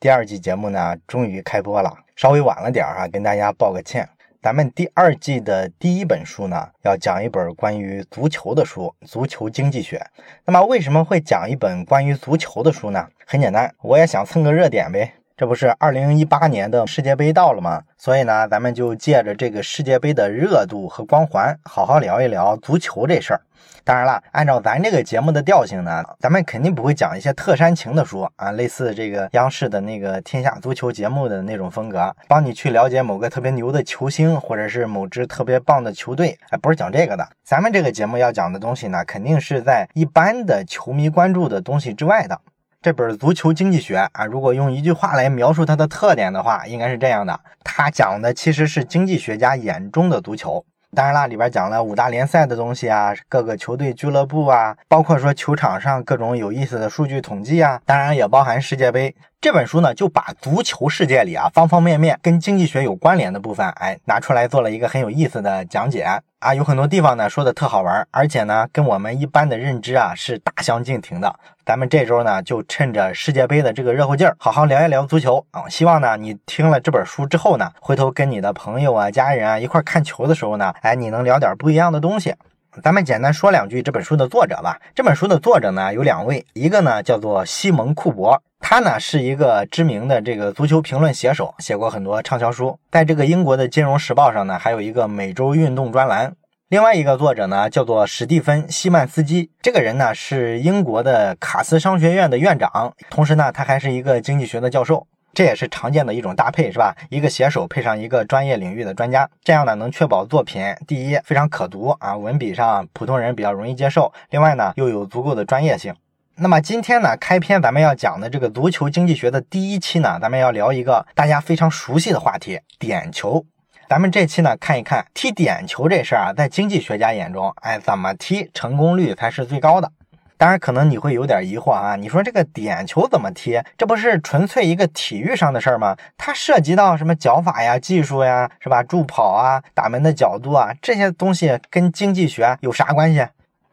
第二季节目呢，终于开播了，稍微晚了点儿啊，跟大家抱个歉。咱们第二季的第一本书呢，要讲一本关于足球的书，《足球经济学》。那么为什么会讲一本关于足球的书呢？很简单，我也想蹭个热点呗。这不是二零一八年的世界杯到了吗？所以呢，咱们就借着这个世界杯的热度和光环，好好聊一聊足球这事儿。当然了，按照咱这个节目的调性呢，咱们肯定不会讲一些特煽情的书啊，类似这个央视的那个天下足球节目的那种风格，帮你去了解某个特别牛的球星，或者是某支特别棒的球队。哎，不是讲这个的。咱们这个节目要讲的东西呢，肯定是在一般的球迷关注的东西之外的。这本《足球经济学》啊，如果用一句话来描述它的特点的话，应该是这样的：它讲的其实是经济学家眼中的足球。当然啦，里边讲了五大联赛的东西啊，各个球队俱乐部啊，包括说球场上各种有意思的数据统计啊，当然也包含世界杯。这本书呢，就把足球世界里啊方方面面跟经济学有关联的部分，哎，拿出来做了一个很有意思的讲解啊，有很多地方呢说的特好玩，而且呢跟我们一般的认知啊是大相径庭的。咱们这周呢就趁着世界杯的这个热乎劲儿，好好聊一聊足球啊。希望呢你听了这本书之后呢，回头跟你的朋友啊、家人啊一块看球的时候呢，哎，你能聊点不一样的东西。咱们简单说两句这本书的作者吧。这本书的作者呢有两位，一个呢叫做西蒙库珀。他呢是一个知名的这个足球评论写手，写过很多畅销书，在这个英国的《金融时报》上呢，还有一个每周运动专栏。另外一个作者呢叫做史蒂芬·西曼斯基，这个人呢是英国的卡斯商学院的院长，同时呢他还是一个经济学的教授，这也是常见的一种搭配，是吧？一个写手配上一个专业领域的专家，这样呢能确保作品第一非常可读啊，文笔上普通人比较容易接受，另外呢又有足够的专业性。那么今天呢，开篇咱们要讲的这个足球经济学的第一期呢，咱们要聊一个大家非常熟悉的话题——点球。咱们这期呢，看一看踢点球这事儿啊，在经济学家眼中，哎，怎么踢成功率才是最高的？当然，可能你会有点疑惑啊，你说这个点球怎么踢？这不是纯粹一个体育上的事儿吗？它涉及到什么脚法呀、技术呀，是吧？助跑啊、打门的角度啊，这些东西跟经济学有啥关系？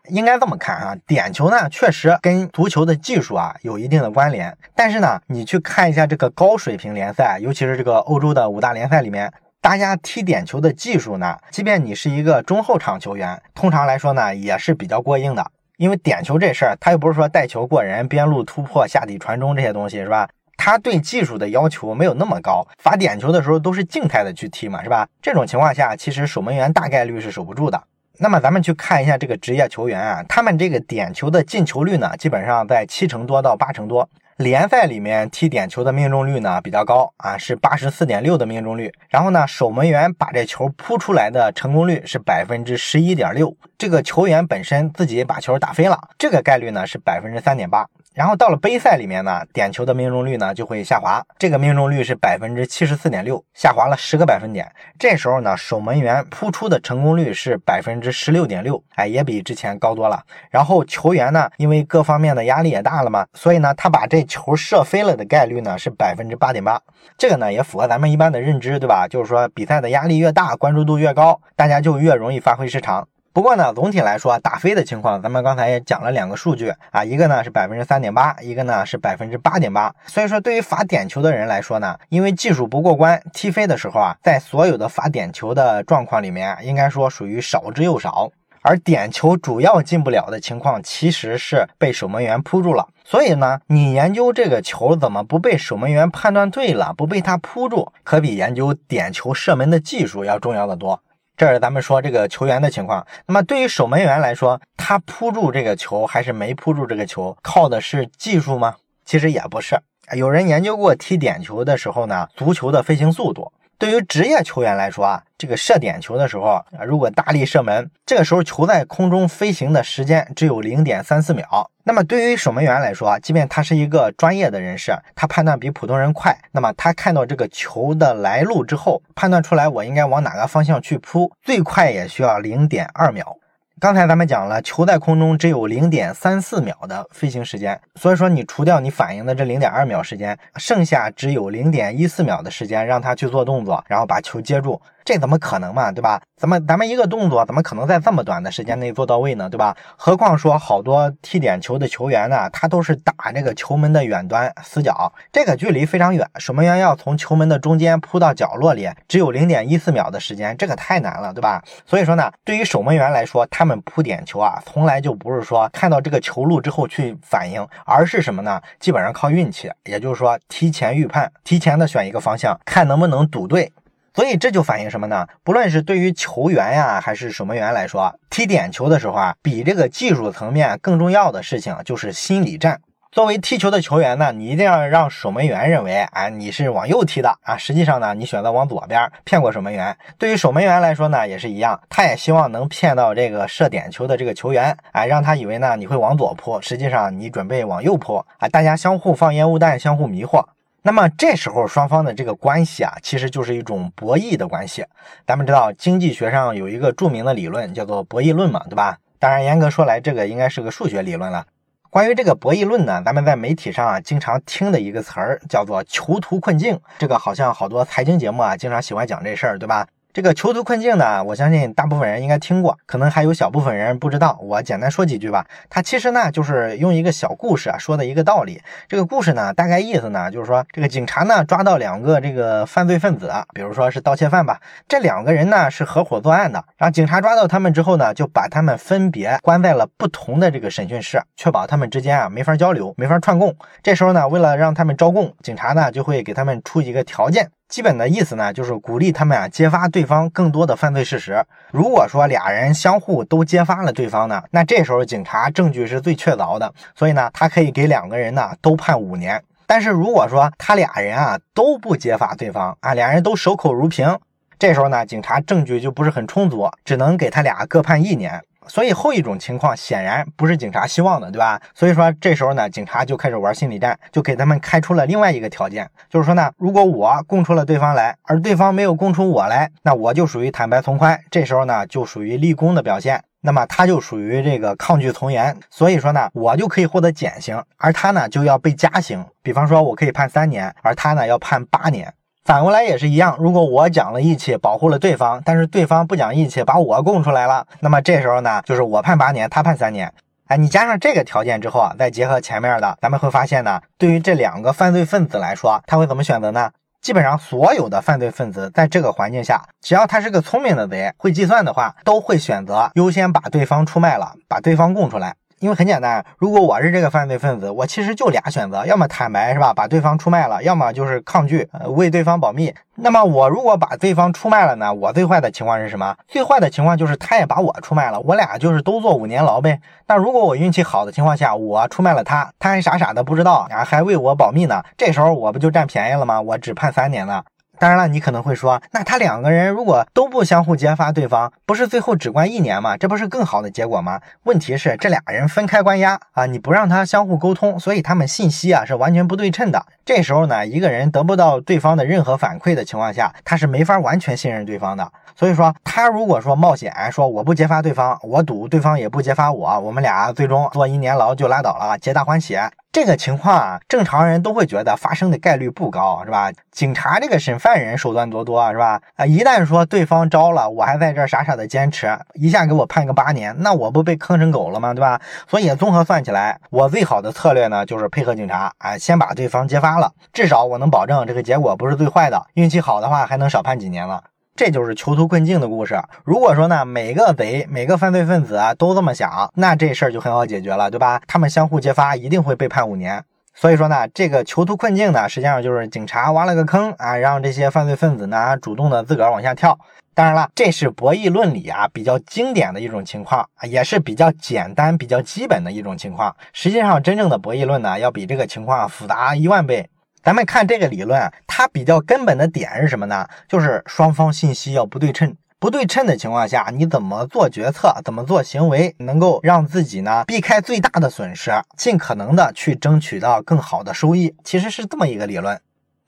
应该这么看啊，点球呢确实跟足球的技术啊有一定的关联，但是呢，你去看一下这个高水平联赛，尤其是这个欧洲的五大联赛里面，大家踢点球的技术呢，即便你是一个中后场球员，通常来说呢也是比较过硬的，因为点球这事儿，他又不是说带球过人、边路突破、下底传中这些东西是吧？他对技术的要求没有那么高，罚点球的时候都是静态的去踢嘛，是吧？这种情况下，其实守门员大概率是守不住的。那么咱们去看一下这个职业球员啊，他们这个点球的进球率呢，基本上在七成多到八成多。联赛里面踢点球的命中率呢比较高啊，是八十四点六的命中率。然后呢，守门员把这球扑出来的成功率是百分之十一点六。这个球员本身自己把球打飞了，这个概率呢是百分之三点八。然后到了杯赛里面呢，点球的命中率呢就会下滑，这个命中率是百分之七十四点六，下滑了十个百分点。这时候呢，守门员扑出的成功率是百分之十六点六，哎，也比之前高多了。然后球员呢，因为各方面的压力也大了嘛，所以呢，他把这球射飞了的概率呢是百分之八点八。这个呢也符合咱们一般的认知，对吧？就是说比赛的压力越大，关注度越高，大家就越容易发挥失常。不过呢，总体来说，打飞的情况，咱们刚才也讲了两个数据啊，一个呢是百分之三点八，一个呢是百分之八点八。所以说，对于罚点球的人来说呢，因为技术不过关，踢飞的时候啊，在所有的罚点球的状况里面，应该说属于少之又少。而点球主要进不了的情况，其实是被守门员扑住了。所以呢，你研究这个球怎么不被守门员判断对了，不被他扑住，可比研究点球射门的技术要重要的多。这是咱们说这个球员的情况。那么对于守门员来说，他扑住这个球还是没扑住这个球，靠的是技术吗？其实也不是。有人研究过踢点球的时候呢，足球的飞行速度。对于职业球员来说啊，这个射点球的时候啊，如果大力射门，这个时候球在空中飞行的时间只有零点三四秒。那么对于守门员来说啊，即便他是一个专业的人士，他判断比普通人快，那么他看到这个球的来路之后，判断出来我应该往哪个方向去扑，最快也需要零点二秒。刚才咱们讲了，球在空中只有零点三四秒的飞行时间，所以说你除掉你反应的这零点二秒时间，剩下只有零点一四秒的时间让它去做动作，然后把球接住。这怎么可能嘛，对吧？怎么咱们一个动作怎么可能在这么短的时间内做到位呢，对吧？何况说好多踢点球的球员呢，他都是打这个球门的远端死角，这个距离非常远，守门员要从球门的中间扑到角落里，只有零点一四秒的时间，这个太难了，对吧？所以说呢，对于守门员来说，他们扑点球啊，从来就不是说看到这个球路之后去反应，而是什么呢？基本上靠运气，也就是说提前预判，提前的选一个方向，看能不能赌对。所以这就反映什么呢？不论是对于球员呀，还是守门员来说，踢点球的时候啊，比这个技术层面更重要的事情就是心理战。作为踢球的球员呢，你一定要让守门员认为，啊，你是往右踢的啊。实际上呢，你选择往左边骗过守门员。对于守门员来说呢，也是一样，他也希望能骗到这个射点球的这个球员，哎，让他以为呢你会往左扑，实际上你准备往右扑啊。大家相互放烟雾弹，相互迷惑。那么这时候双方的这个关系啊，其实就是一种博弈的关系。咱们知道经济学上有一个著名的理论叫做博弈论嘛，对吧？当然严格说来，这个应该是个数学理论了。关于这个博弈论呢，咱们在媒体上啊经常听的一个词儿叫做囚徒困境。这个好像好多财经节目啊经常喜欢讲这事儿，对吧？这个囚徒困境呢，我相信大部分人应该听过，可能还有小部分人不知道。我简单说几句吧。它其实呢，就是用一个小故事啊说的一个道理。这个故事呢，大概意思呢，就是说这个警察呢抓到两个这个犯罪分子，比如说是盗窃犯吧。这两个人呢是合伙作案的。然后警察抓到他们之后呢，就把他们分别关在了不同的这个审讯室，确保他们之间啊没法交流，没法串供。这时候呢，为了让他们招供，警察呢就会给他们出一个条件。基本的意思呢，就是鼓励他们啊揭发对方更多的犯罪事实。如果说俩人相互都揭发了对方呢，那这时候警察证据是最确凿的，所以呢，他可以给两个人呢都判五年。但是如果说他俩人啊都不揭发对方啊，俩人都守口如瓶，这时候呢，警察证据就不是很充足，只能给他俩各判一年。所以后一种情况显然不是警察希望的，对吧？所以说这时候呢，警察就开始玩心理战，就给他们开出了另外一个条件，就是说呢，如果我供出了对方来，而对方没有供出我来，那我就属于坦白从宽，这时候呢就属于立功的表现，那么他就属于这个抗拒从严，所以说呢，我就可以获得减刑，而他呢就要被加刑，比方说我可以判三年，而他呢要判八年。反过来也是一样，如果我讲了义气，保护了对方，但是对方不讲义气，把我供出来了，那么这时候呢，就是我判八年，他判三年。哎，你加上这个条件之后啊，再结合前面的，咱们会发现呢，对于这两个犯罪分子来说，他会怎么选择呢？基本上所有的犯罪分子在这个环境下，只要他是个聪明的贼，会计算的话，都会选择优先把对方出卖了，把对方供出来。因为很简单，如果我是这个犯罪分子，我其实就俩选择，要么坦白是吧，把对方出卖了；要么就是抗拒，呃，为对方保密。那么我如果把对方出卖了呢？我最坏的情况是什么？最坏的情况就是他也把我出卖了，我俩就是都坐五年牢呗。那如果我运气好的情况下，我出卖了他，他还傻傻的不知道啊，还为我保密呢，这时候我不就占便宜了吗？我只判三年了。当然了，你可能会说，那他两个人如果都不相互揭发对方，不是最后只关一年吗？这不是更好的结果吗？问题是这俩人分开关押啊，你不让他相互沟通，所以他们信息啊是完全不对称的。这时候呢，一个人得不到对方的任何反馈的情况下，他是没法完全信任对方的。所以说，他如果说冒险说我不揭发对方，我赌对方也不揭发我，我们俩最终坐一年牢就拉倒了，皆大欢喜。这个情况啊，正常人都会觉得发生的概率不高，是吧？警察这个审犯人手段多多，是吧？啊，一旦说对方招了，我还在这傻傻的坚持，一下给我判个八年，那我不被坑成狗了吗？对吧？所以综合算起来，我最好的策略呢，就是配合警察，啊，先把对方揭发了，至少我能保证这个结果不是最坏的，运气好的话还能少判几年了。这就是囚徒困境的故事。如果说呢，每个贼、每个犯罪分子啊都这么想，那这事儿就很好解决了，对吧？他们相互揭发，一定会被判五年。所以说呢，这个囚徒困境呢，实际上就是警察挖了个坑啊，让这些犯罪分子呢主动的自个儿往下跳。当然了，这是博弈论里啊比较经典的一种情况，也是比较简单、比较基本的一种情况。实际上，真正的博弈论呢，要比这个情况复杂一万倍。咱们看这个理论，它比较根本的点是什么呢？就是双方信息要不对称。不对称的情况下，你怎么做决策，怎么做行为，能够让自己呢避开最大的损失，尽可能的去争取到更好的收益，其实是这么一个理论。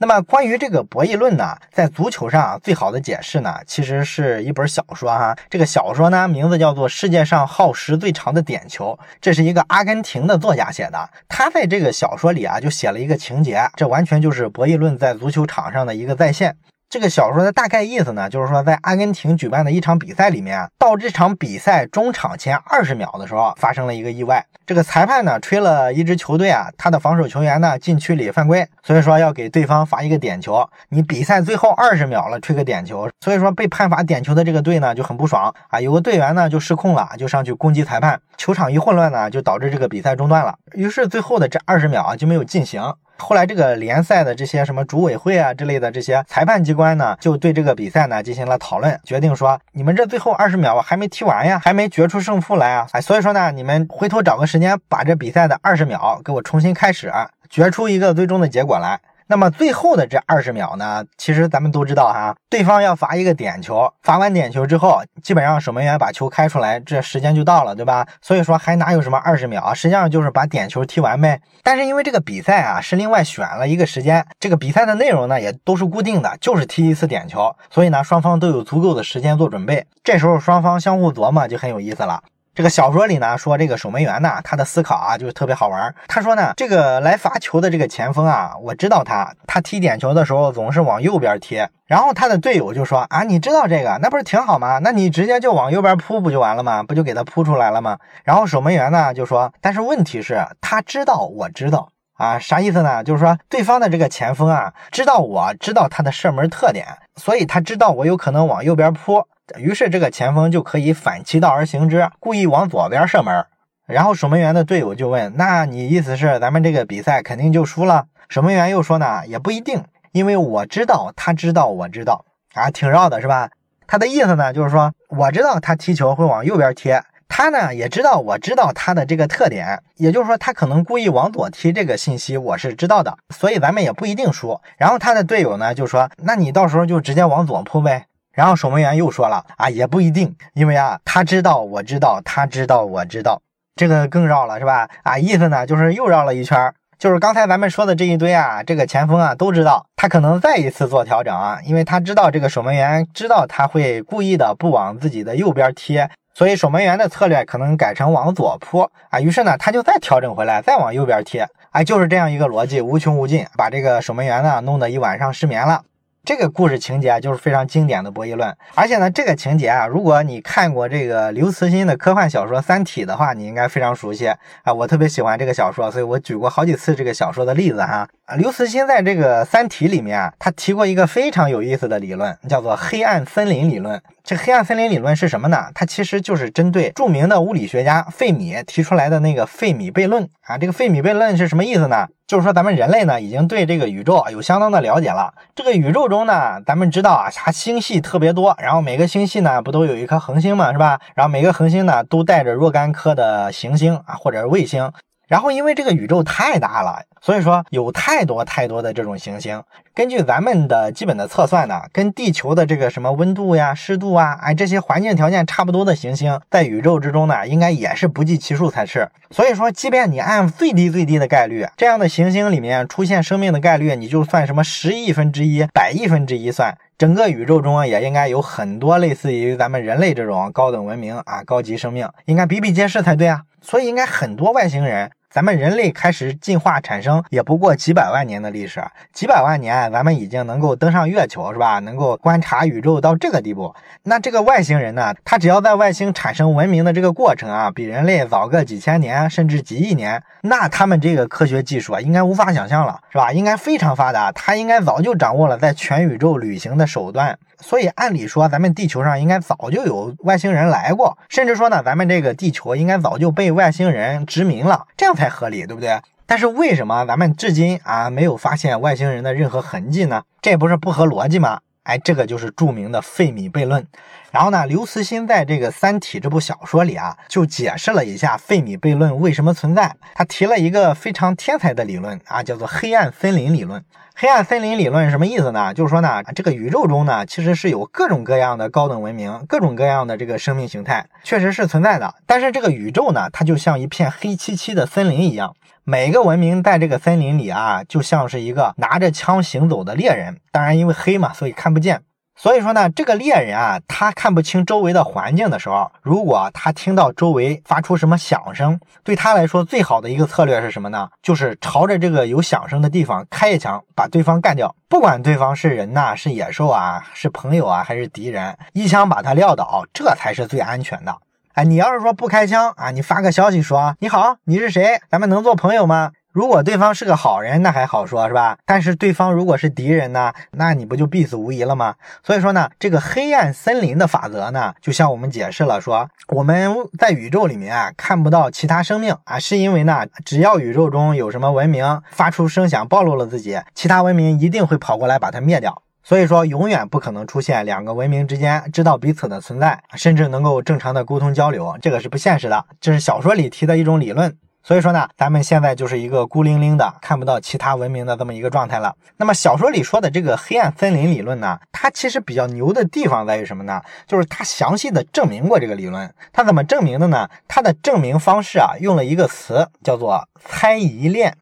那么关于这个博弈论呢，在足球上最好的解释呢，其实是一本小说哈。这个小说呢，名字叫做《世界上耗时最长的点球》，这是一个阿根廷的作家写的。他在这个小说里啊，就写了一个情节，这完全就是博弈论在足球场上的一个再现。这个小说的大概意思呢，就是说在阿根廷举办的一场比赛里面，到这场比赛中场前二十秒的时候，发生了一个意外。这个裁判呢吹了一支球队啊，他的防守球员呢禁区里犯规，所以说要给对方罚一个点球。你比赛最后二十秒了，吹个点球，所以说被判罚点球的这个队呢就很不爽啊。有个队员呢就失控了，就上去攻击裁判，球场一混乱呢，就导致这个比赛中断了。于是最后的这二十秒啊就没有进行。后来，这个联赛的这些什么组委会啊之类的这些裁判机关呢，就对这个比赛呢进行了讨论，决定说，你们这最后二十秒还没踢完呀，还没决出胜负来啊，哎，所以说呢，你们回头找个时间把这比赛的二十秒给我重新开始，决出一个最终的结果来。那么最后的这二十秒呢？其实咱们都知道哈，对方要罚一个点球，罚完点球之后，基本上守门员把球开出来，这时间就到了，对吧？所以说还哪有什么二十秒啊？实际上就是把点球踢完呗。但是因为这个比赛啊是另外选了一个时间，这个比赛的内容呢也都是固定的，就是踢一次点球，所以呢双方都有足够的时间做准备。这时候双方相互琢磨就很有意思了。这个小说里呢说，这个守门员呢，他的思考啊，就是特别好玩。他说呢，这个来罚球的这个前锋啊，我知道他，他踢点球的时候总是往右边踢。然后他的队友就说啊，你知道这个，那不是挺好吗？那你直接就往右边扑不就完了吗？不就给他扑出来了吗？然后守门员呢就说，但是问题是，他知道我知道啊，啥意思呢？就是说对方的这个前锋啊，知道我知道他的射门特点，所以他知道我有可能往右边扑。于是这个前锋就可以反其道而行之，故意往左边射门。然后守门员的队友就问：“那你意思是咱们这个比赛肯定就输了？”守门员又说：“呢也不一定，因为我知道他知道我知道啊，挺绕的是吧？他的意思呢就是说，我知道他踢球会往右边贴，他呢也知道我知道他的这个特点，也就是说他可能故意往左踢，这个信息我是知道的，所以咱们也不一定输。”然后他的队友呢就说：“那你到时候就直接往左扑呗。”然后守门员又说了啊，也不一定，因为啊，他知道，我知道，他知道，我知道，这个更绕了，是吧？啊，意思呢就是又绕了一圈，就是刚才咱们说的这一堆啊，这个前锋啊都知道，他可能再一次做调整啊，因为他知道这个守门员知道他会故意的不往自己的右边贴，所以守门员的策略可能改成往左扑啊，于是呢他就再调整回来，再往右边贴，哎，就是这样一个逻辑，无穷无尽，把这个守门员呢弄得一晚上失眠了。这个故事情节啊就是非常经典的博弈论，而且呢，这个情节啊，如果你看过这个刘慈欣的科幻小说《三体》的话，你应该非常熟悉啊。我特别喜欢这个小说，所以我举过好几次这个小说的例子哈。啊，刘慈欣在这个《三体》里面啊，他提过一个非常有意思的理论，叫做黑暗森林理论。这黑暗森林理论是什么呢？它其实就是针对著名的物理学家费米提出来的那个费米悖论啊。这个费米悖论是什么意思呢？就是说咱们人类呢已经对这个宇宙有相当的了解了。这个宇宙中呢，咱们知道啊，它星系特别多，然后每个星系呢不都有一颗恒星嘛，是吧？然后每个恒星呢都带着若干颗的行星啊，或者是卫星。然后，因为这个宇宙太大了，所以说有太多太多的这种行星。根据咱们的基本的测算呢，跟地球的这个什么温度呀、湿度啊，哎，这些环境条件差不多的行星，在宇宙之中呢，应该也是不计其数才是。所以说，即便你按最低最低的概率，这样的行星里面出现生命的概率，你就算什么十亿分之一、百亿分之一算，整个宇宙中也应该有很多类似于咱们人类这种高等文明啊、高级生命，应该比比皆是才对啊。所以，应该很多外星人。咱们人类开始进化产生也不过几百万年的历史，几百万年，咱们已经能够登上月球，是吧？能够观察宇宙到这个地步。那这个外星人呢？他只要在外星产生文明的这个过程啊，比人类早个几千年，甚至几亿年，那他们这个科学技术啊，应该无法想象了，是吧？应该非常发达，他应该早就掌握了在全宇宙旅行的手段。所以按理说，咱们地球上应该早就有外星人来过，甚至说呢，咱们这个地球应该早就被外星人殖民了，这样才合理，对不对？但是为什么咱们至今啊没有发现外星人的任何痕迹呢？这不是不合逻辑吗？哎，这个就是著名的费米悖论。然后呢，刘慈欣在这个《三体》这部小说里啊，就解释了一下费米悖论为什么存在。他提了一个非常天才的理论啊，叫做黑暗森林理论。黑暗森林理论什么意思呢？就是说呢，这个宇宙中呢，其实是有各种各样的高等文明，各种各样的这个生命形态，确实是存在的。但是这个宇宙呢，它就像一片黑漆漆的森林一样，每个文明在这个森林里啊，就像是一个拿着枪行走的猎人。当然，因为黑嘛，所以看不见。所以说呢，这个猎人啊，他看不清周围的环境的时候，如果他听到周围发出什么响声，对他来说最好的一个策略是什么呢？就是朝着这个有响声的地方开一枪，把对方干掉。不管对方是人呐，是野兽啊，是朋友啊，还是敌人，一枪把他撂倒，这才是最安全的。哎，你要是说不开枪啊，你发个消息说你好，你是谁？咱们能做朋友吗？如果对方是个好人，那还好说，是吧？但是对方如果是敌人呢，那你不就必死无疑了吗？所以说呢，这个黑暗森林的法则呢，就像我们解释了，说我们在宇宙里面啊看不到其他生命啊，是因为呢，只要宇宙中有什么文明发出声响暴露了自己，其他文明一定会跑过来把它灭掉。所以说，永远不可能出现两个文明之间知道彼此的存在，甚至能够正常的沟通交流，这个是不现实的。这是小说里提的一种理论。所以说呢，咱们现在就是一个孤零零的看不到其他文明的这么一个状态了。那么小说里说的这个黑暗森林理论呢，它其实比较牛的地方在于什么呢？就是它详细的证明过这个理论。它怎么证明的呢？它的证明方式啊，用了一个词叫做猜疑链。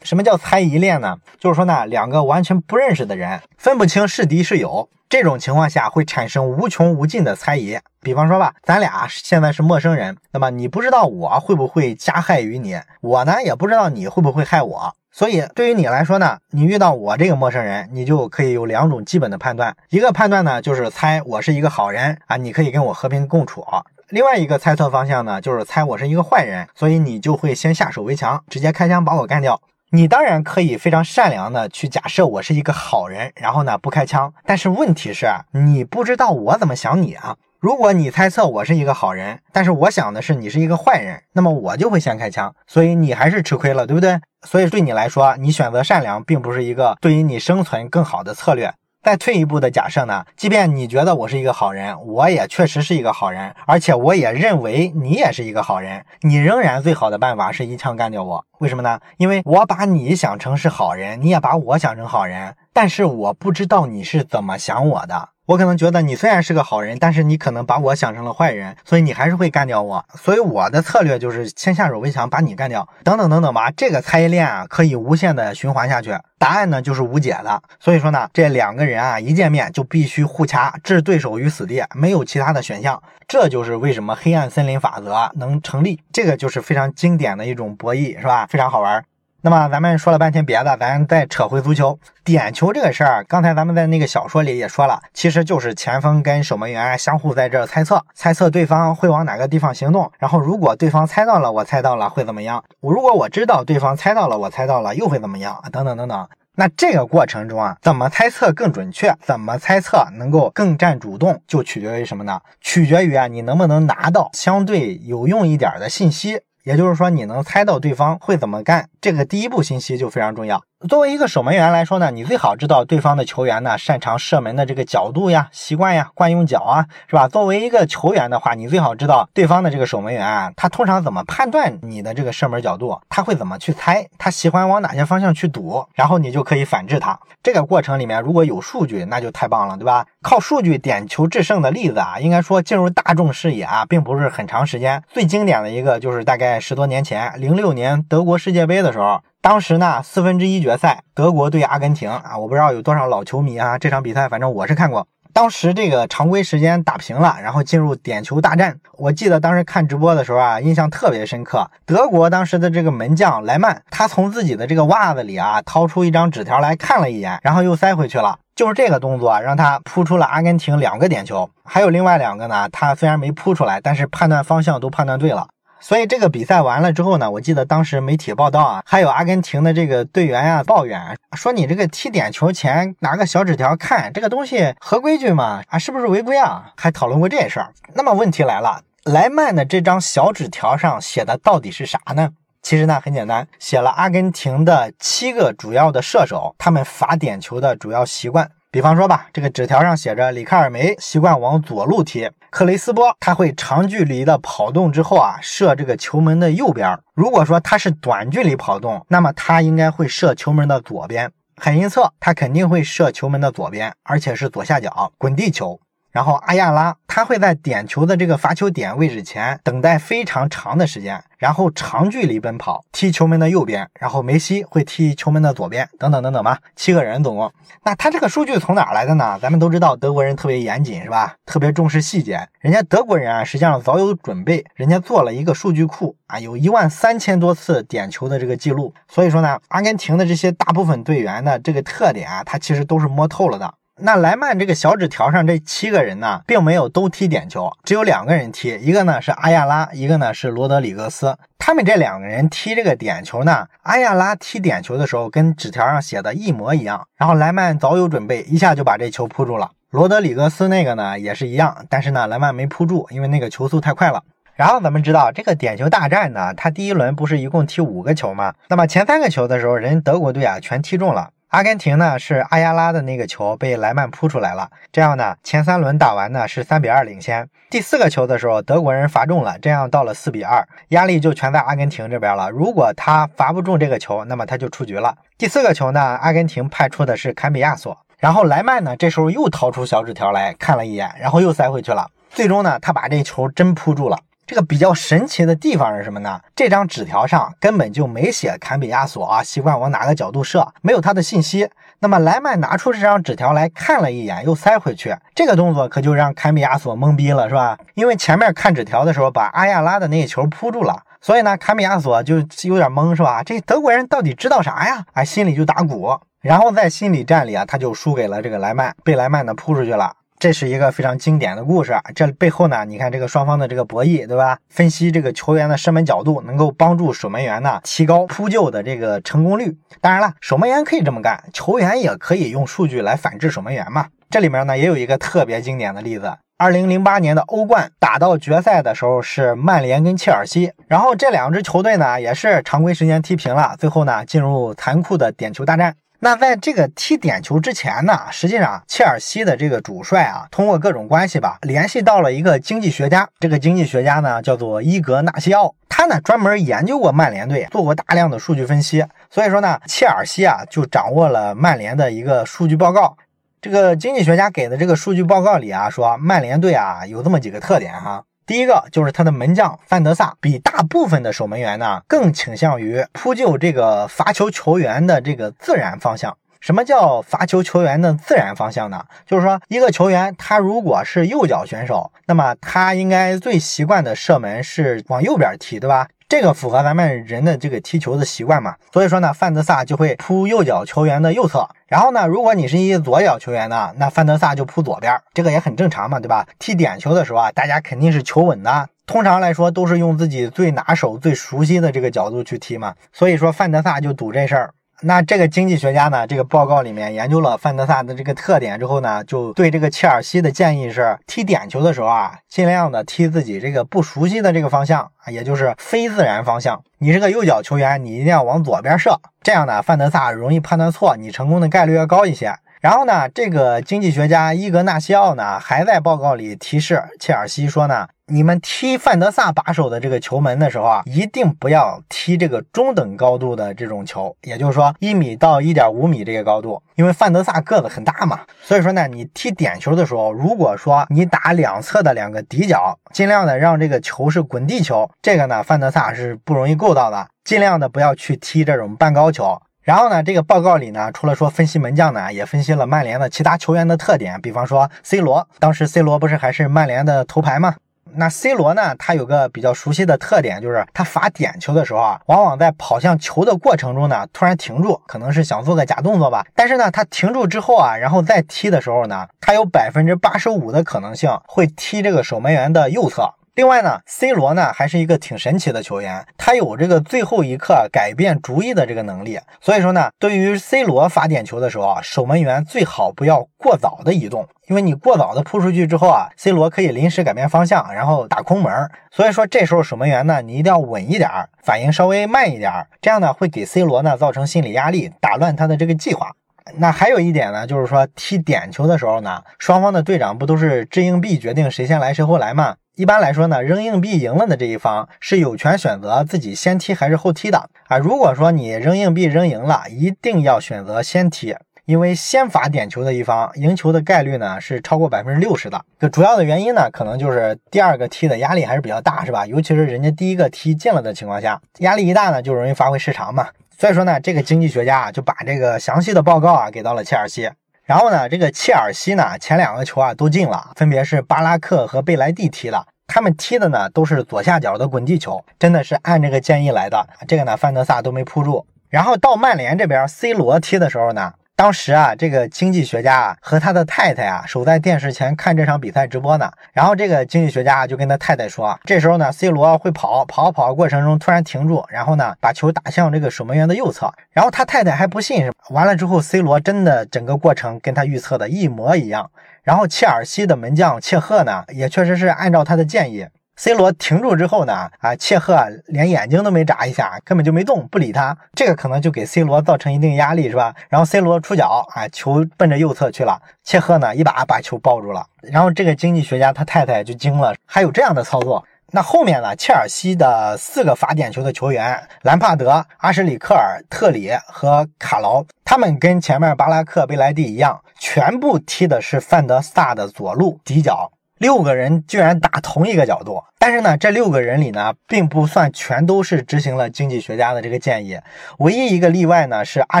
什么叫猜疑链呢？就是说呢，两个完全不认识的人，分不清是敌是友。这种情况下会产生无穷无尽的猜疑。比方说吧，咱俩现在是陌生人，那么你不知道我会不会加害于你，我呢也不知道你会不会害我。所以对于你来说呢，你遇到我这个陌生人，你就可以有两种基本的判断。一个判断呢，就是猜我是一个好人啊，你可以跟我和平共处。另外一个猜测方向呢，就是猜我是一个坏人，所以你就会先下手为强，直接开枪把我干掉。你当然可以非常善良的去假设我是一个好人，然后呢不开枪。但是问题是，你不知道我怎么想你啊。如果你猜测我是一个好人，但是我想的是你是一个坏人，那么我就会先开枪，所以你还是吃亏了，对不对？所以对你来说，你选择善良并不是一个对于你生存更好的策略。再退一步的假设呢，即便你觉得我是一个好人，我也确实是一个好人，而且我也认为你也是一个好人，你仍然最好的办法是一枪干掉我。为什么呢？因为我把你想成是好人，你也把我想成好人，但是我不知道你是怎么想我的。我可能觉得你虽然是个好人，但是你可能把我想成了坏人，所以你还是会干掉我。所以我的策略就是先下手为强，把你干掉。等等等等吧，这个猜疑链啊，可以无限的循环下去。答案呢就是无解的。所以说呢，这两个人啊一见面就必须互掐，置对手于死地，没有其他的选项。这就是为什么黑暗森林法则能成立。这个就是非常经典的一种博弈，是吧？非常好玩。那么咱们说了半天别的，咱再扯回足球点球这个事儿。刚才咱们在那个小说里也说了，其实就是前锋跟守门员相互在这猜测，猜测对方会往哪个地方行动。然后如果对方猜到了，我猜到了会怎么样？如果我知道对方猜到了，我猜到了又会怎么样？等等等等。那这个过程中啊，怎么猜测更准确？怎么猜测能够更占主动？就取决于什么呢？取决于啊，你能不能拿到相对有用一点的信息。也就是说，你能猜到对方会怎么干，这个第一步信息就非常重要。作为一个守门员来说呢，你最好知道对方的球员呢擅长射门的这个角度呀、习惯呀、惯用脚啊，是吧？作为一个球员的话，你最好知道对方的这个守门员啊，他通常怎么判断你的这个射门角度，他会怎么去猜，他喜欢往哪些方向去赌，然后你就可以反制他。这个过程里面如果有数据，那就太棒了，对吧？靠数据点球制胜的例子啊，应该说进入大众视野啊，并不是很长时间。最经典的一个就是大概十多年前，零六年德国世界杯的时候。当时呢，四分之一决赛，德国对阿根廷啊，我不知道有多少老球迷啊，这场比赛反正我是看过。当时这个常规时间打平了，然后进入点球大战。我记得当时看直播的时候啊，印象特别深刻。德国当时的这个门将莱曼，他从自己的这个袜子里啊掏出一张纸条来看了一眼，然后又塞回去了。就是这个动作让他扑出了阿根廷两个点球，还有另外两个呢，他虽然没扑出来，但是判断方向都判断对了。所以这个比赛完了之后呢，我记得当时媒体报道啊，还有阿根廷的这个队员呀抱怨说：“你这个踢点球前拿个小纸条看这个东西合规矩吗？啊，是不是违规啊？”还讨论过这事儿。那么问题来了，莱曼的这张小纸条上写的到底是啥呢？其实呢很简单，写了阿根廷的七个主要的射手他们罚点球的主要习惯。比方说吧，这个纸条上写着，里卡尔梅习惯往左路踢，克雷斯波他会长距离的跑动之后啊，射这个球门的右边。如果说他是短距离跑动，那么他应该会射球门的左边。海因策他肯定会射球门的左边，而且是左下角滚地球。然后阿亚拉他会在点球的这个罚球点位置前等待非常长的时间，然后长距离奔跑踢球门的右边，然后梅西会踢球门的左边，等等等等吧，七个人总共。那他这个数据从哪来的呢？咱们都知道德国人特别严谨是吧？特别重视细节，人家德国人啊实际上早有准备，人家做了一个数据库啊，有一万三千多次点球的这个记录。所以说呢，阿根廷的这些大部分队员的这个特点啊，他其实都是摸透了的。那莱曼这个小纸条上这七个人呢，并没有都踢点球，只有两个人踢，一个呢是阿亚拉，一个呢是罗德里格斯。他们这两个人踢这个点球呢，阿亚拉踢点球的时候跟纸条上写的一模一样，然后莱曼早有准备，一下就把这球扑住了。罗德里格斯那个呢也是一样，但是呢莱曼没扑住，因为那个球速太快了。然后咱们知道这个点球大战呢，他第一轮不是一共踢五个球吗？那么前三个球的时候，人德国队啊全踢中了。阿根廷呢是阿亚拉的那个球被莱曼扑出来了，这样呢前三轮打完呢是三比二领先。第四个球的时候德国人罚中了，这样到了四比二，压力就全在阿根廷这边了。如果他罚不中这个球，那么他就出局了。第四个球呢，阿根廷派出的是坎比亚索，然后莱曼呢这时候又掏出小纸条来看了一眼，然后又塞回去了。最终呢他把这球真扑住了。这个比较神奇的地方是什么呢？这张纸条上根本就没写坎比亚索啊，习惯往哪个角度射，没有他的信息。那么莱曼拿出这张纸条来看了一眼，又塞回去，这个动作可就让坎比亚索懵逼了，是吧？因为前面看纸条的时候把阿亚拉的那一球扑住了，所以呢，坎比亚索就有点懵，是吧？这德国人到底知道啥呀？哎，心里就打鼓，然后在心理战里啊，他就输给了这个莱曼，被莱曼呢扑出去了。这是一个非常经典的故事，这背后呢，你看这个双方的这个博弈，对吧？分析这个球员的射门角度，能够帮助守门员呢提高扑救的这个成功率。当然了，守门员可以这么干，球员也可以用数据来反制守门员嘛。这里面呢也有一个特别经典的例子，二零零八年的欧冠打到决赛的时候是曼联跟切尔西，然后这两支球队呢也是常规时间踢平了，最后呢进入残酷的点球大战。那在这个踢点球之前呢，实际上切尔西的这个主帅啊，通过各种关系吧，联系到了一个经济学家。这个经济学家呢，叫做伊格纳西奥，他呢专门研究过曼联队，做过大量的数据分析。所以说呢，切尔西啊就掌握了曼联的一个数据报告。这个经济学家给的这个数据报告里啊，说曼联队啊有这么几个特点哈。第一个就是他的门将范德萨比大部分的守门员呢更倾向于扑救这个罚球球员的这个自然方向。什么叫罚球球员的自然方向呢？就是说一个球员他如果是右脚选手，那么他应该最习惯的射门是往右边踢，对吧？这个符合咱们人的这个踢球的习惯嘛？所以说呢，范德萨就会扑右脚球员的右侧。然后呢，如果你是一左脚球员呢，那范德萨就扑左边，这个也很正常嘛，对吧？踢点球的时候啊，大家肯定是求稳的，通常来说都是用自己最拿手、最熟悉的这个角度去踢嘛。所以说范德萨就赌这事儿。那这个经济学家呢，这个报告里面研究了范德萨的这个特点之后呢，就对这个切尔西的建议是，踢点球的时候啊，尽量的踢自己这个不熟悉的这个方向啊，也就是非自然方向。你是个右脚球员，你一定要往左边射，这样呢，范德萨容易判断错，你成功的概率要高一些。然后呢，这个经济学家伊格纳西奥呢，还在报告里提示切尔西说呢，你们踢范德萨把守的这个球门的时候啊，一定不要踢这个中等高度的这种球，也就是说一米到一点五米这个高度，因为范德萨个子很大嘛，所以说呢，你踢点球的时候，如果说你打两侧的两个底角，尽量的让这个球是滚地球，这个呢，范德萨是不容易够到的，尽量的不要去踢这种半高球。然后呢，这个报告里呢，除了说分析门将呢，也分析了曼联的其他球员的特点。比方说 C 罗，当时 C 罗不是还是曼联的头牌吗？那 C 罗呢，他有个比较熟悉的特点，就是他罚点球的时候啊，往往在跑向球的过程中呢，突然停住，可能是想做个假动作吧。但是呢，他停住之后啊，然后再踢的时候呢，他有百分之八十五的可能性会踢这个守门员的右侧。另外呢，C 罗呢还是一个挺神奇的球员，他有这个最后一刻改变主意的这个能力。所以说呢，对于 C 罗罚点球的时候啊，守门员最好不要过早的移动，因为你过早的扑出去之后啊，C 罗可以临时改变方向，然后打空门。所以说这时候守门员呢，你一定要稳一点，反应稍微慢一点，这样呢会给 C 罗呢造成心理压力，打乱他的这个计划。那还有一点呢，就是说踢点球的时候呢，双方的队长不都是掷硬币决定谁先来谁后来吗？一般来说呢，扔硬币赢了的这一方是有权选择自己先踢还是后踢的啊。如果说你扔硬币扔赢了，一定要选择先踢，因为先罚点球的一方赢球的概率呢是超过百分之六十的。这主要的原因呢，可能就是第二个踢的压力还是比较大，是吧？尤其是人家第一个踢进了的情况下，压力一大呢，就容易发挥失常嘛。所以说呢，这个经济学家啊就把这个详细的报告啊给到了切尔西。然后呢，这个切尔西呢前两个球啊都进了，分别是巴拉克和贝莱蒂踢的。他们踢的呢都是左下角的滚地球，真的是按这个建议来的。这个呢，范德萨都没扑住。然后到曼联这边，C 罗踢的时候呢。当时啊，这个经济学家啊和他的太太啊守在电视前看这场比赛直播呢。然后这个经济学家就跟他太太说，这时候呢，C 罗会跑，跑跑过程中突然停住，然后呢把球打向这个守门员的右侧。然后他太太还不信，完了之后，C 罗真的整个过程跟他预测的一模一样。然后切尔西的门将切赫呢，也确实是按照他的建议。C 罗停住之后呢，啊，切赫连眼睛都没眨一下，根本就没动，不理他。这个可能就给 C 罗造成一定压力，是吧？然后 C 罗出脚，啊，球奔着右侧去了，切赫呢一把把球抱住了。然后这个经济学家他太太就惊了，还有这样的操作？那后面呢？切尔西的四个罚点球的球员，兰帕德、阿什里克尔、特里和卡劳，他们跟前面巴拉克、贝莱蒂一样，全部踢的是范德萨的左路底角。六个人居然打同一个角度，但是呢，这六个人里呢，并不算全都是执行了经济学家的这个建议，唯一一个例外呢是阿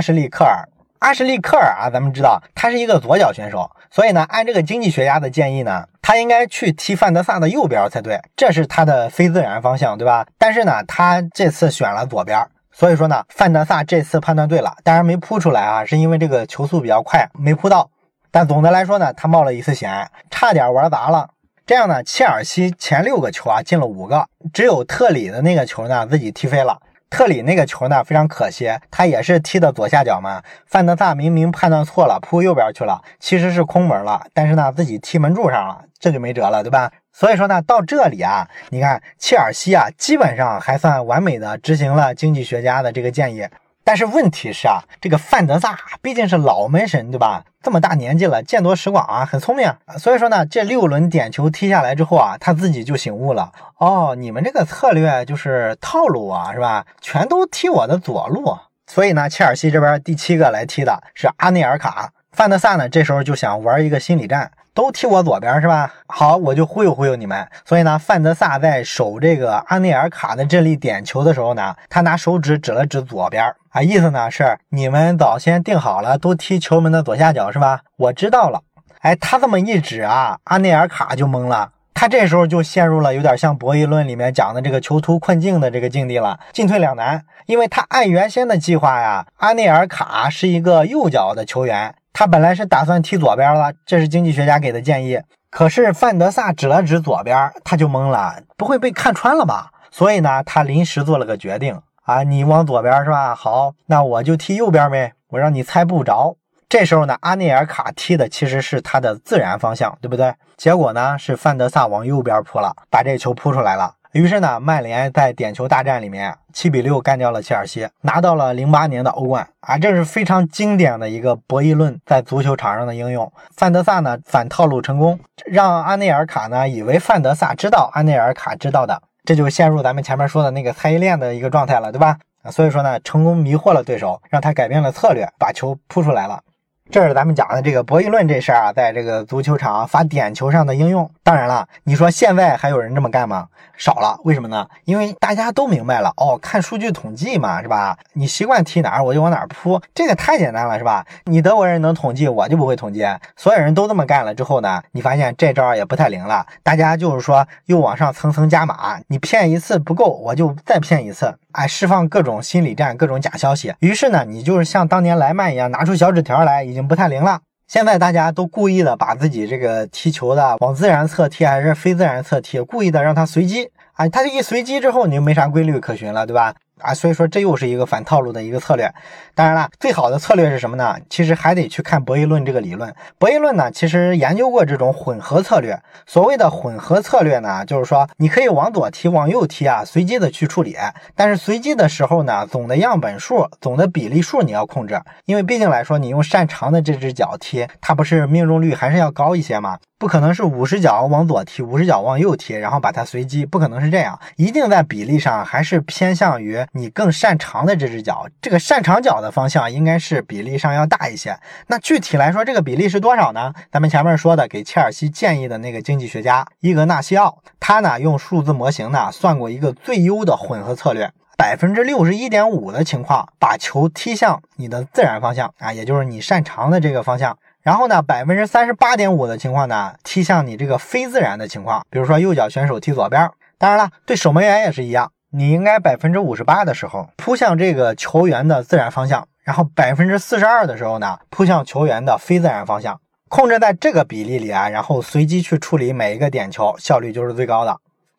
什利克尔。阿什利克尔啊，咱们知道他是一个左脚选手，所以呢，按这个经济学家的建议呢，他应该去踢范德萨的右边才对，这是他的非自然方向，对吧？但是呢，他这次选了左边，所以说呢，范德萨这次判断对了，当然没扑出来啊，是因为这个球速比较快，没扑到。但总的来说呢，他冒了一次险，差点玩砸了。这样呢，切尔西前六个球啊进了五个，只有特里的那个球呢自己踢飞了。特里那个球呢非常可惜，他也是踢的左下角嘛。范德萨明明判断错了，扑右边去了，其实是空门了，但是呢自己踢门柱上了，这就没辙了，对吧？所以说呢，到这里啊，你看切尔西啊，基本上还算完美的执行了经济学家的这个建议。但是问题是啊，这个范德萨毕竟是老门神，对吧？这么大年纪了，见多识广啊，很聪明。所以说呢，这六轮点球踢下来之后啊，他自己就醒悟了。哦，你们这个策略就是套路啊，是吧？全都踢我的左路。所以呢，切尔西这边第七个来踢的是阿内尔卡。范德萨呢，这时候就想玩一个心理战。都踢我左边是吧？好，我就忽悠忽悠你们。所以呢，范德萨在守这个阿内尔卡的这粒点球的时候呢，他拿手指指了指左边啊，意思呢是你们早先定好了，都踢球门的左下角是吧？我知道了。哎，他这么一指啊，阿内尔卡就懵了，他这时候就陷入了有点像博弈论里面讲的这个囚徒困境的这个境地了，进退两难。因为他按原先的计划呀，阿内尔卡是一个右脚的球员。他本来是打算踢左边了，这是经济学家给的建议。可是范德萨指了指左边，他就懵了，不会被看穿了吧？所以呢，他临时做了个决定啊，你往左边是吧？好，那我就踢右边呗，我让你猜不着。这时候呢，阿内尔卡踢的其实是他的自然方向，对不对？结果呢，是范德萨往右边扑了，把这球扑出来了。于是呢，曼联在点球大战里面七比六干掉了切尔西，拿到了零八年的欧冠啊！这是非常经典的一个博弈论在足球场上的应用。范德萨呢反套路成功，让阿内尔卡呢以为范德萨知道阿内尔卡知道的，这就陷入咱们前面说的那个猜疑链的一个状态了，对吧？所以说呢，成功迷惑了对手，让他改变了策略，把球扑出来了。这是咱们讲的这个博弈论这事儿啊，在这个足球场罚点球上的应用。当然了，你说现在还有人这么干吗？少了。为什么呢？因为大家都明白了哦，看数据统计嘛，是吧？你习惯踢哪儿，我就往哪儿扑，这个太简单了，是吧？你德国人能统计，我就不会统计。所有人都这么干了之后呢，你发现这招也不太灵了。大家就是说又往上层层加码，你骗一次不够，我就再骗一次。哎，释放各种心理战，各种假消息。于是呢，你就是像当年莱曼一样，拿出小纸条来，已经不太灵了。现在大家都故意的把自己这个踢球的往自然侧踢还是非自然侧踢，故意的让它随机。啊，它这一随机之后，你就没啥规律可循了，对吧？啊，所以说这又是一个反套路的一个策略。当然了，最好的策略是什么呢？其实还得去看博弈论这个理论。博弈论呢，其实研究过这种混合策略。所谓的混合策略呢，就是说你可以往左踢，往右踢啊，随机的去处理。但是随机的时候呢，总的样本数、总的比例数你要控制，因为毕竟来说，你用擅长的这只脚踢，它不是命中率还是要高一些吗？不可能是五十脚往左踢，五十脚往右踢，然后把它随机，不可能是这样，一定在比例上还是偏向于你更擅长的这只脚，这个擅长脚的方向应该是比例上要大一些。那具体来说，这个比例是多少呢？咱们前面说的给切尔西建议的那个经济学家伊格纳西奥，他呢用数字模型呢算过一个最优的混合策略。百分之六十一点五的情况，把球踢向你的自然方向啊，也就是你擅长的这个方向。然后呢，百分之三十八点五的情况呢，踢向你这个非自然的情况，比如说右脚选手踢左边。当然了，对守门员也是一样，你应该百分之五十八的时候扑向这个球员的自然方向，然后百分之四十二的时候呢，扑向球员的非自然方向，控制在这个比例里啊，然后随机去处理每一个点球，效率就是最高的。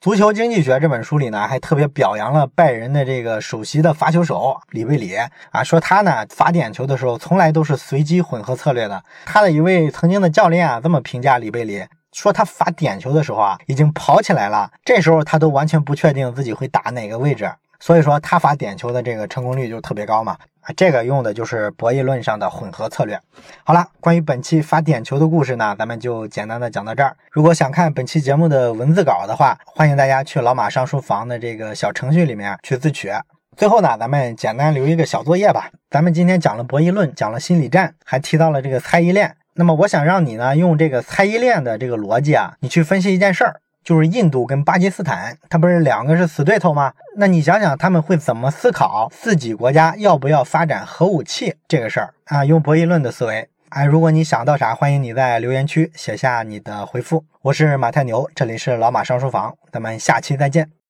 足球经济学这本书里呢，还特别表扬了拜仁的这个首席的罚球手里贝里啊，说他呢罚点球的时候从来都是随机混合策略的。他的一位曾经的教练啊这么评价里贝里，说他罚点球的时候啊已经跑起来了，这时候他都完全不确定自己会打哪个位置，所以说他罚点球的这个成功率就特别高嘛。啊，这个用的就是博弈论上的混合策略。好了，关于本期罚点球的故事呢，咱们就简单的讲到这儿。如果想看本期节目的文字稿的话，欢迎大家去老马上书房的这个小程序里面去自取。最后呢，咱们简单留一个小作业吧。咱们今天讲了博弈论，讲了心理战，还提到了这个猜疑链。那么我想让你呢，用这个猜疑链的这个逻辑啊，你去分析一件事儿。就是印度跟巴基斯坦，它不是两个是死对头吗？那你想想他们会怎么思考自己国家要不要发展核武器这个事儿啊？用博弈论的思维哎！如果你想到啥，欢迎你在留言区写下你的回复。我是马太牛，这里是老马上书房，咱们下期再见。